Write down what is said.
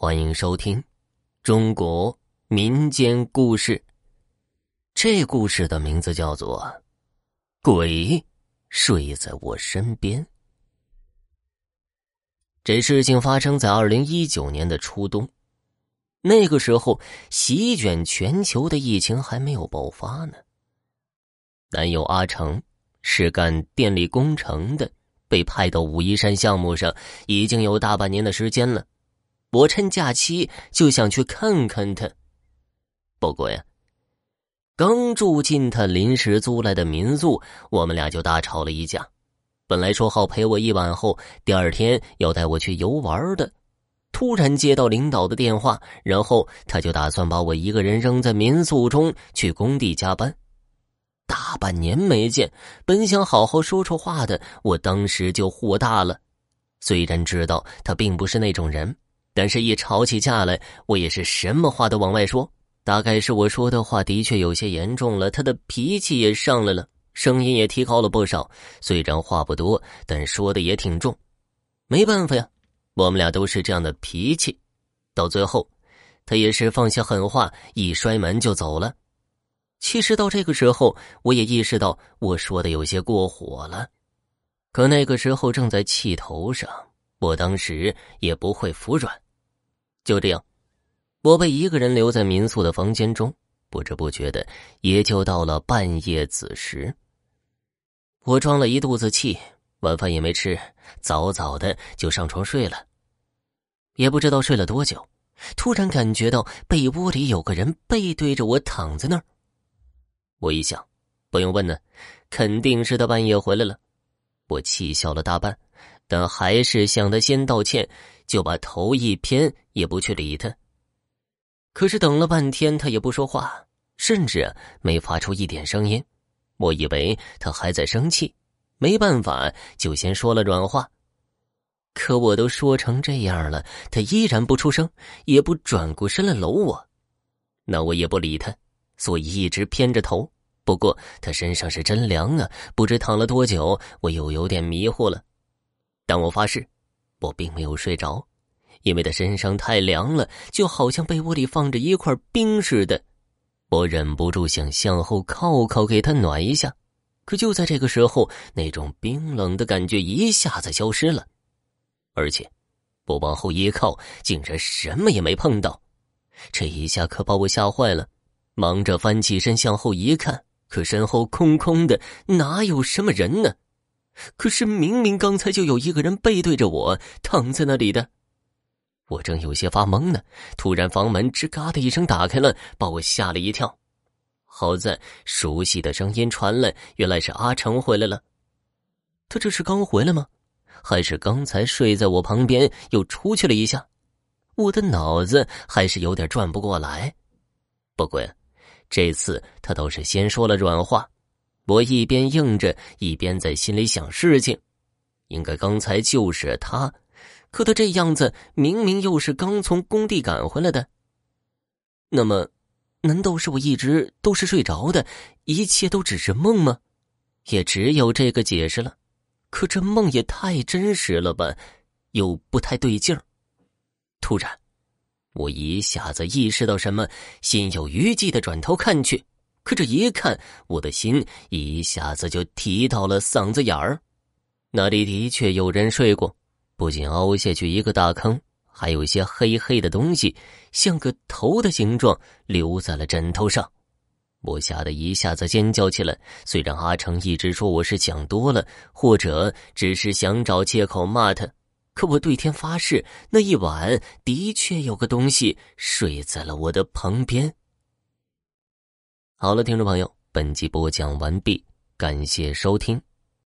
欢迎收听中国民间故事。这故事的名字叫做《鬼睡在我身边》。这事情发生在二零一九年的初冬，那个时候席卷全球的疫情还没有爆发呢。男友阿成是干电力工程的，被派到武夷山项目上已经有大半年的时间了。我趁假期就想去看看他，不过呀，刚住进他临时租来的民宿，我们俩就大吵了一架。本来说好陪我一晚后，第二天要带我去游玩的，突然接到领导的电话，然后他就打算把我一个人扔在民宿中去工地加班。大半年没见，本想好好说说话的，我当时就火大了。虽然知道他并不是那种人。但是，一吵起架来，我也是什么话都往外说。大概是我说的话的确有些严重了，他的脾气也上来了，声音也提高了不少。虽然话不多，但说的也挺重。没办法呀，我们俩都是这样的脾气。到最后，他也是放下狠话，一摔门就走了。其实到这个时候，我也意识到我说的有些过火了，可那个时候正在气头上，我当时也不会服软。就这样，我被一个人留在民宿的房间中，不知不觉的也就到了半夜子时。我装了一肚子气，晚饭也没吃，早早的就上床睡了。也不知道睡了多久，突然感觉到被窝里有个人背对着我躺在那儿。我一想，不用问呢，肯定是他半夜回来了。我气笑了大半。但还是向他先道歉，就把头一偏，也不去理他。可是等了半天，他也不说话，甚至没发出一点声音。我以为他还在生气，没办法，就先说了软话。可我都说成这样了，他依然不出声，也不转过身来搂我。那我也不理他，所以一直偏着头。不过他身上是真凉啊，不知躺了多久，我又有点迷糊了。但我发誓，我并没有睡着，因为他身上太凉了，就好像被窝里放着一块冰似的。我忍不住想向后靠靠，给他暖一下。可就在这个时候，那种冰冷的感觉一下子消失了，而且我往后一靠，竟然什么也没碰到。这一下可把我吓坏了，忙着翻起身向后一看，可身后空空的，哪有什么人呢？可是明明刚才就有一个人背对着我躺在那里的，我正有些发懵呢，突然房门吱嘎的一声打开了，把我吓了一跳。好在熟悉的声音传来，原来是阿成回来了。他这是刚回来吗？还是刚才睡在我旁边又出去了一下？我的脑子还是有点转不过来。不过呀，这次他倒是先说了软话。我一边应着，一边在心里想事情。应该刚才就是他，可他这样子，明明又是刚从工地赶回来的。那么，难道是我一直都是睡着的，一切都只是梦吗？也只有这个解释了。可这梦也太真实了吧，又不太对劲儿。突然，我一下子意识到什么，心有余悸的转头看去。可这一看，我的心一下子就提到了嗓子眼儿。那里的确有人睡过，不仅凹下去一个大坑，还有一些黑黑的东西，像个头的形状，留在了枕头上。我吓得一下子尖叫起来。虽然阿成一直说我是想多了，或者只是想找借口骂他，可我对天发誓，那一晚的确有个东西睡在了我的旁边。好了，听众朋友，本集播讲完毕，感谢收听。